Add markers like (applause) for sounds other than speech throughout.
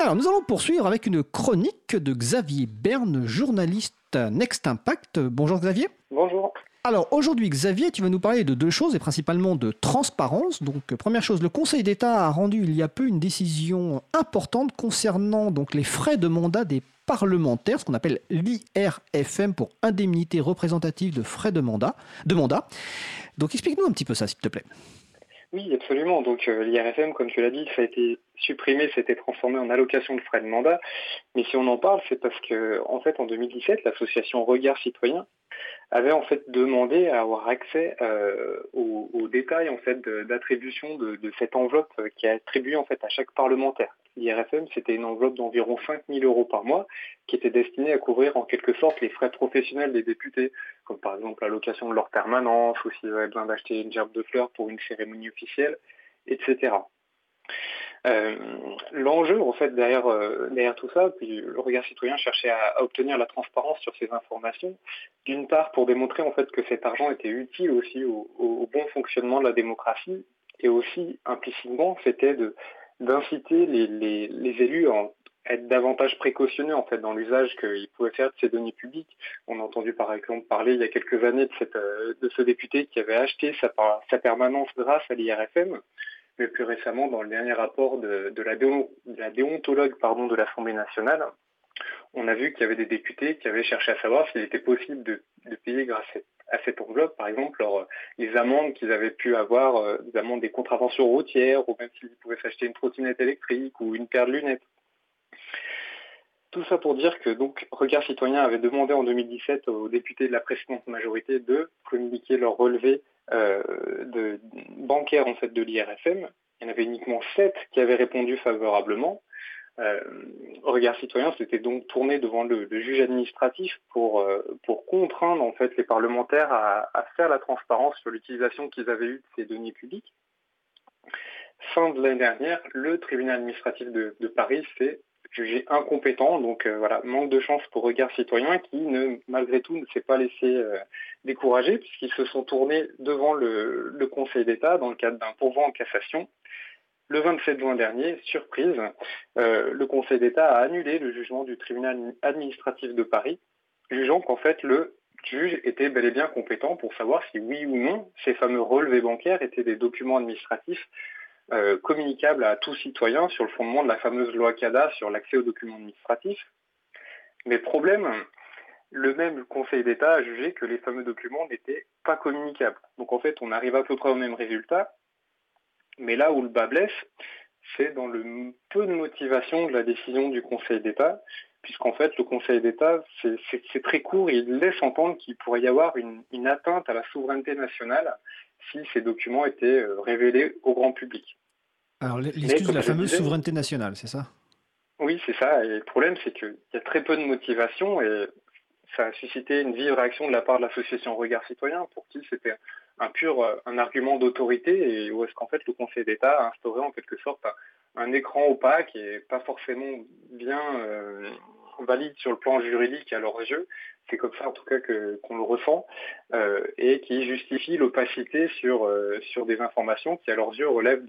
Alors, nous allons poursuivre avec une chronique de Xavier Berne, journaliste Next Impact. Bonjour Xavier. Bonjour. Alors aujourd'hui, Xavier, tu vas nous parler de deux choses et principalement de transparence. Donc, première chose, le Conseil d'État a rendu il y a peu une décision importante concernant donc les frais de mandat des parlementaires, ce qu'on appelle l'IRFM pour indemnité représentative de frais de mandat. De mandat. Donc, explique-nous un petit peu ça, s'il te plaît. Oui, absolument. Donc euh, l'IRFM, comme tu l'as dit, ça a été supprimé, c'était transformé en allocation de frais de mandat. Mais si on en parle, c'est parce que, en fait, en 2017, l'association Regard Citoyen avait en fait demandé à avoir accès euh, aux, détails en fait d'attribution de, cette enveloppe qui est attribuée en fait à chaque parlementaire. L'IRFM, c'était une enveloppe d'environ 5 000 euros par mois qui était destinée à couvrir en quelque sorte les frais professionnels des députés, comme par exemple l'allocation de leur permanence ou s'ils avaient besoin d'acheter une gerbe de fleurs pour une cérémonie officielle, etc. Euh, l'enjeu, en fait, derrière, euh, derrière tout ça, puis le regard citoyen cherchait à, obtenir la transparence sur ces informations, d'une part pour démontrer en fait que cet argent était utile aussi au, bon fonctionnement de la démocratie, et aussi implicitement, c'était d'inciter les, les, élus à être davantage précautionneux en fait dans l'usage qu'ils pouvaient faire de ces données publiques. On a entendu par exemple parler il y a quelques années de, cette, euh, de ce député qui avait acheté sa, sa permanence grâce à l'IRFM mais plus récemment dans le dernier rapport de, la, déontologue pardon, de l'Assemblée nationale, on a vu qu'il y avait des députés qui avaient cherché à savoir s'il était possible de, payer grâce à cette enveloppe, par exemple, les amendes qu'ils avaient pu avoir, euh, des amendes des contraventions routières, ou même s'ils pouvaient s'acheter une trottinette électrique ou une paire de lunettes. Tout ça pour dire que donc Regard Citoyen avait demandé en 2017 aux députés de la précédente majorité de communiquer leur relevé euh, de, bancaire en fait de l'IRFM. Il y en avait uniquement sept qui avaient répondu favorablement. Euh, Regard citoyen s'était donc tourné devant le, juge administratif pour, euh, pour contraindre en fait les parlementaires à, faire la transparence sur l'utilisation qu'ils avaient eue de ces données publiques. Fin de l'année dernière, le tribunal administratif de, de Paris s'est jugé incompétent. Donc euh, voilà, manque de chance pour Regard Citoyen qui, ne, malgré tout, ne s'est pas laissé euh, décourager puisqu'ils se sont tournés devant le, Conseil d'État dans le cadre d'un pourvoi en cassation. Le 27 juin dernier, surprise, euh, le Conseil d'État a annulé le jugement du tribunal administratif de Paris, jugeant qu'en fait le juge était bel et bien compétent pour savoir si oui ou non ces fameux relevés bancaires étaient des documents administratifs euh, communicable à tout citoyen sur le fondement de la fameuse loi CADA sur l'accès aux documents administratifs. Mais problème, le même Conseil d'État a jugé que les fameux documents n'étaient pas communicables. Donc en fait, on arrive à peu près au même résultat. Mais là où le bas blesse, c'est dans le peu de motivation de la décision du Conseil d'État, puisqu'en fait, le Conseil d'État, c'est très court, il laisse entendre qu'il pourrait y avoir une, atteinte à la souveraineté nationale si ces documents étaient euh, révélés au grand public. Alors, l'excuse de la fameuse souveraineté nationale, c'est ça? Oui, c'est ça. Et le problème, c'est qu'il y a très peu de motivation et ça a suscité une vive réaction de la part de l'association Regard Citoyen, pour qui c'était un pur euh, un argument d'autorité et où est-ce qu'en fait le Conseil d'État a instauré en quelque sorte un, écran opaque et pas forcément bien euh, valide sur le plan juridique à leurs yeux. C'est comme ça en tout cas qu'on le ressent euh, et qui justifie l'opacité sur, sur des informations qui à leurs yeux relèvent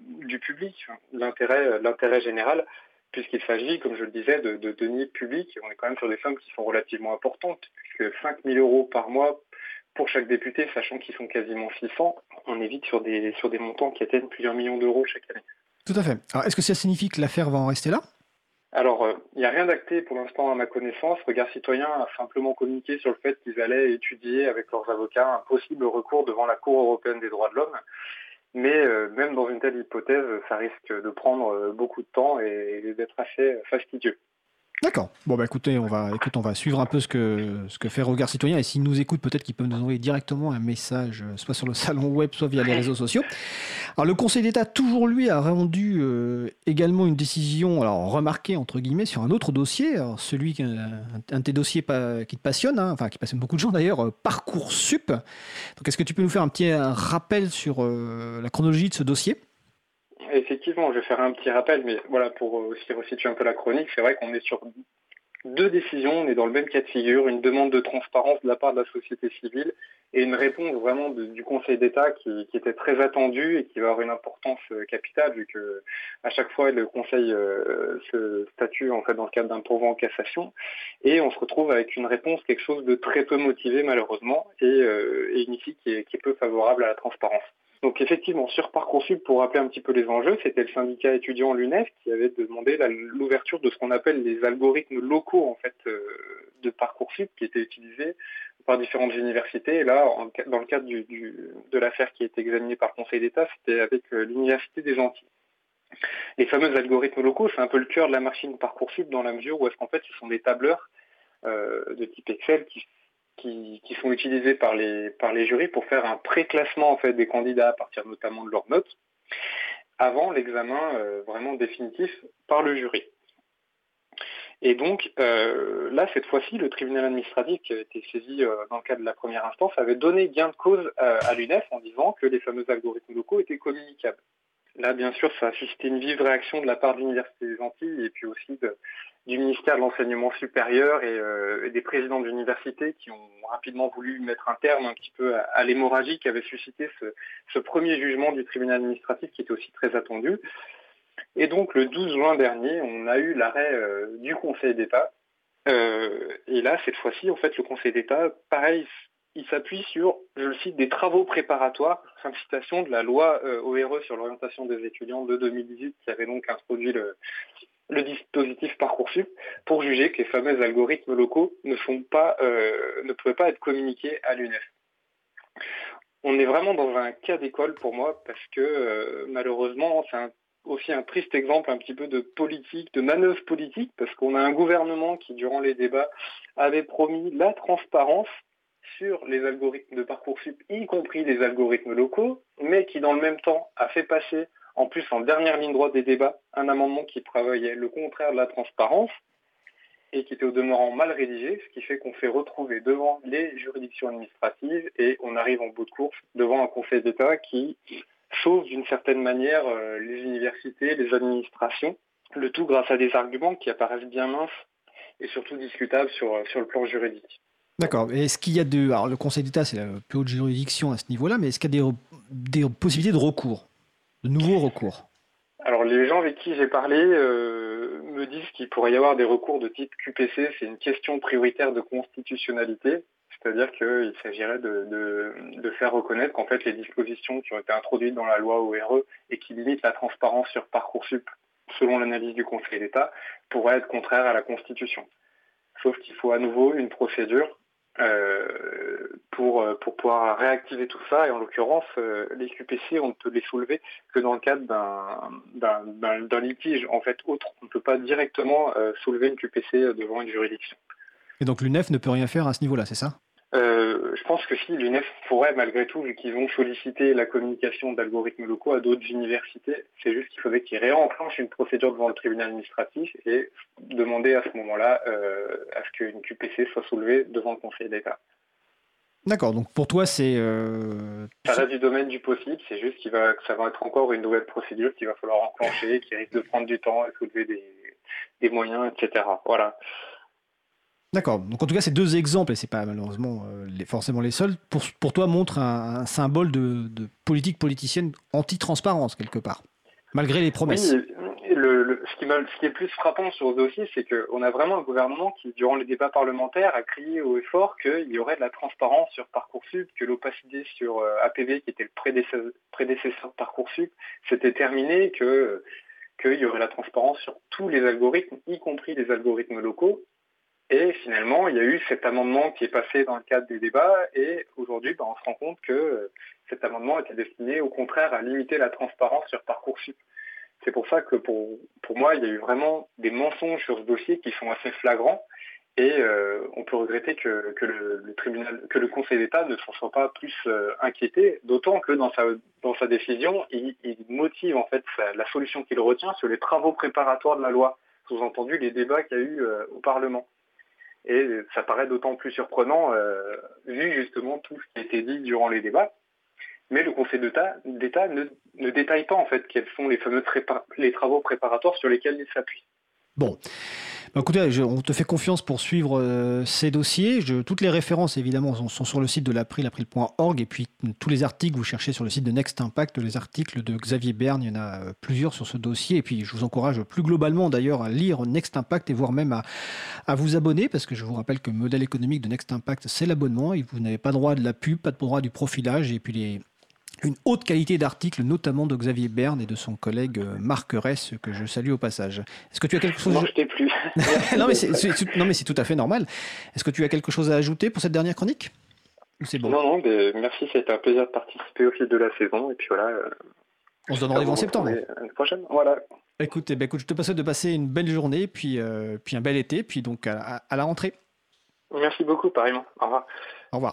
du public, l'intérêt, l'intérêt général, puisqu'il s'agit, comme je le disais, de, de deniers publics. On est quand même sur des sommes qui sont relativement importantes, puisque 5 000 euros par mois pour chaque député, sachant qu'ils sont quasiment 600, on évite sur des, sur des montants qui atteignent plusieurs millions d'euros chaque année. Tout à fait. Alors, est-ce que ça signifie que l'affaire va en rester là? euh, n'y a rien d'acté pour l'instant à ma connaissance. Regard Citoyen a simplement communiqué sur le fait qu'ils allaient étudier avec leurs avocats un possible recours devant la Cour européenne des droits de l'homme. Mais euh, même dans une telle hypothèse, ça risque de prendre euh, beaucoup de temps et d'être assez fastidieux. D'accord. Bon bah écoutez, on va écoute, on va suivre un peu ce que ce que fait Regard Citoyen et s'ils nous écoutent, peut-être qu'ils peuvent nous envoyer directement un message, euh, soit sur le (laughs) salon web, soit via les réseaux sociaux. Alors le Conseil d'État, toujours lui, a rendu euh, également une décision, alors remarquée entre guillemets, sur un autre dossier, alors celui un, de tes dossiers qui te passionne, hein, enfin qui passionne beaucoup de gens d'ailleurs, euh, parcoursup. Donc est-ce que tu peux nous faire un petit rappel sur la chronologie de ce dossier? Effectivement, je vais faire un petit rappel, mais voilà, pour aussi resituer un peu la chronique, c'est vrai qu'on est sur deux décisions, on est dans le même cas de figure, une demande de transparence de la part de la société civile et une réponse vraiment du Conseil d'État qui, était très attendue et qui va avoir une importance euh, capitale vu que à chaque fois le Conseil euh, se statue en fait dans le cadre d'un pourvoi en cassation et on se retrouve avec une réponse quelque chose de très peu motivé malheureusement et, euh, une issue qui est, qui est peu favorable à la transparence. Donc effectivement, sur Parcoursup, pour rappeler un petit peu les enjeux, c'était le syndicat étudiant l'UNEF qui avait demandé l'ouverture de ce qu'on appelle les algorithmes locaux en fait de Parcoursup qui étaient utilisés par différentes universités. Et là, dans le cadre de l'affaire qui a été examinée par le Conseil d'État, c'était avec euh, l'Université des Antilles. Les fameux algorithmes locaux, c'est un peu le cœur de la machine Parcoursup dans la mesure où est-ce qu'en fait ce sont des tableurs euh, de type Excel qui, sont utilisés par les, par les jurys pour faire un pré-classement en fait, des candidats à partir notamment de leurs notes avant l'examen euh, vraiment définitif par le jury. Et donc euh, là, cette fois-ci, le tribunal administratif qui a été saisi euh, dans le cadre de la première instance avait donné gain de cause à l'UNEF en disant que les fameux algorithmes locaux étaient communicables. Là, bien sûr, ça a suscité une vive réaction de la part de l'Université des Antilles et puis aussi du ministère de l'Enseignement supérieur et, des présidents d'université qui ont rapidement voulu mettre un terme un petit peu à, l'hémorragie qui avait suscité ce premier jugement du tribunal administratif qui était aussi très attendu. Et donc le 12 juin dernier, on a eu l'arrêt euh, du Conseil d'État. Euh, et là, cette fois-ci, en fait, le Conseil d'État, pareil, il s'appuie sur, je le cite, des travaux préparatoires, fin citation de la loi euh, ORE sur l'orientation des étudiants de 2018, qui avait donc introduit le, dispositif Parcoursup, pour juger que les fameux algorithmes locaux ne, sont pas, ne pouvaient pas être communiqués à l'UNEF. On est vraiment dans un cas d'école pour moi, parce que malheureusement, c'est un aussi un triste exemple un petit peu de politique, de manœuvre politique, parce qu'on a un gouvernement qui, durant les débats, avait promis la transparence sur les algorithmes de Parcoursup, y compris les algorithmes locaux, mais qui, dans le même temps, a fait passer, en plus en dernière ligne droite des débats, un amendement qui prévoyait le contraire de la transparence et qui était au demeurant mal rédigé, ce qui fait qu'on fait retrouver devant les juridictions administratives et on arrive en bout de course devant un Conseil d'État qui sauve d'une certaine manière euh, les universités, les administrations, le tout grâce à des arguments qui apparaissent bien minces et surtout discutables sur, euh, sur le plan juridique. D'accord. Est-ce qu'il y a de. Alors, le Conseil d'État, c'est la plus haute juridiction à ce niveau-là, mais est-ce qu'il y a des, possibilités de recours, de nouveaux recours Alors, les gens avec qui j'ai parlé euh, me disent qu'il pourrait y avoir des recours de type QPC. C'est une question prioritaire de constitutionnalité. C'est-à-dire qu'il s'agirait de, faire reconnaître qu'en fait les dispositions qui ont été introduites dans la loi ORE et qui limitent la transparence sur Parcoursup, selon l'analyse du Conseil d'État, pourraient être contraires à la Constitution. Sauf qu'il faut à nouveau une procédure euh, pour, pour pouvoir réactiver tout ça. Et en l'occurrence, euh, les QPC, on ne peut les soulever que dans le cadre d'un litige en fait autre. On ne peut pas directement euh, soulever une QPC devant une juridiction. Et donc l'UNEF ne peut rien faire à ce niveau-là, c'est ça? Euh, je pense que si l'UNEF pourrait, malgré tout, vu qu'ils ont sollicité la communication d'algorithmes locaux à d'autres universités, c'est juste qu'il faudrait qu'ils réenclenchent une procédure devant le tribunal administratif et demander à ce moment-là euh, à ce qu'une QPC soit soulevée devant le Conseil d'État. D'accord, donc pour toi c'est... Euh... Ça reste du domaine du possible, c'est juste qu'il va, que ça va être encore une nouvelle procédure qu'il va falloir enclencher, qui risque de prendre du temps et soulever des, des moyens, etc. Voilà. D'accord. Donc en tout cas, ces deux exemples, et c'est pas malheureusement euh, forcément les seuls, pour, toi montrent un, symbole de, politique politicienne anti-transparence quelque part, malgré les promesses. Oui, ce, qui ce, qui est plus frappant sur ce dossier, c'est qu'on a vraiment un gouvernement qui, durant les débats parlementaires, a crié au effort qu'il y aurait de la transparence sur Parcoursup, que l'opacité sur euh, APV, qui était le prédécesseur, de Parcoursup, s'était terminée, que qu'il y aurait la transparence sur tous les algorithmes, y compris les algorithmes locaux, et finalement, il y a eu cet amendement qui est passé dans le cadre des débats et aujourd'hui, ben, on se rend compte que euh, cet amendement était destiné au contraire à limiter la transparence sur Parcoursup. C'est pour ça que pour, pour moi, il y a eu vraiment des mensonges sur ce dossier qui sont assez flagrants et euh, on peut regretter que, le, tribunal, que le Conseil d'État ne s'en soit pas plus euh, inquiété, d'autant que dans sa, dans sa décision, il, motive en fait la solution qu'il retient sur les travaux préparatoires de la loi, sous-entendu les débats qu'il y a eu au Parlement. Et ça paraît d'autant plus surprenant euh, vu justement tout ce qui a été dit durant les débats. Mais le Conseil d'État ne, détaille pas en fait quels sont les fameux les travaux préparatoires sur lesquels il s'appuie. Bon. Bah, écoutez, on te fait confiance pour suivre euh, ces dossiers. toutes les références, évidemment, sont, sur le site de l'April, april.org, et puis tous les articles, vous cherchez sur le site de Next Impact, les articles de Xavier Berne, il y en a euh, plusieurs sur ce dossier, et puis je vous encourage plus globalement d'ailleurs à lire Next Impact et voire même à, à vous abonner, parce que je vous rappelle que le modèle économique de Next Impact, c'est l'abonnement, et vous n'avez pas droit de la pub, pas de droit du profilage, et puis les, une haute qualité d'articles, notamment de Xavier Berne et de son collègue euh, Marc Ress, que je salue au passage. Est-ce que tu as quelque chose Non, je t'ai plus. (laughs) non, mais c'est, tout à fait normal. Est-ce que tu as quelque chose à ajouter pour cette dernière chronique? C'est bon? Non, non, mais merci, c'était un plaisir de participer au fil de la saison. Et puis voilà. Euh, on se donne rendez-vous en septembre. L'année prochaine, voilà. Écoute, eh ben, écoute, je te passe de passer une belle journée, puis, euh, puis un bel été, puis donc à, à la rentrée. Merci beaucoup, pareillement. Au revoir. Au revoir.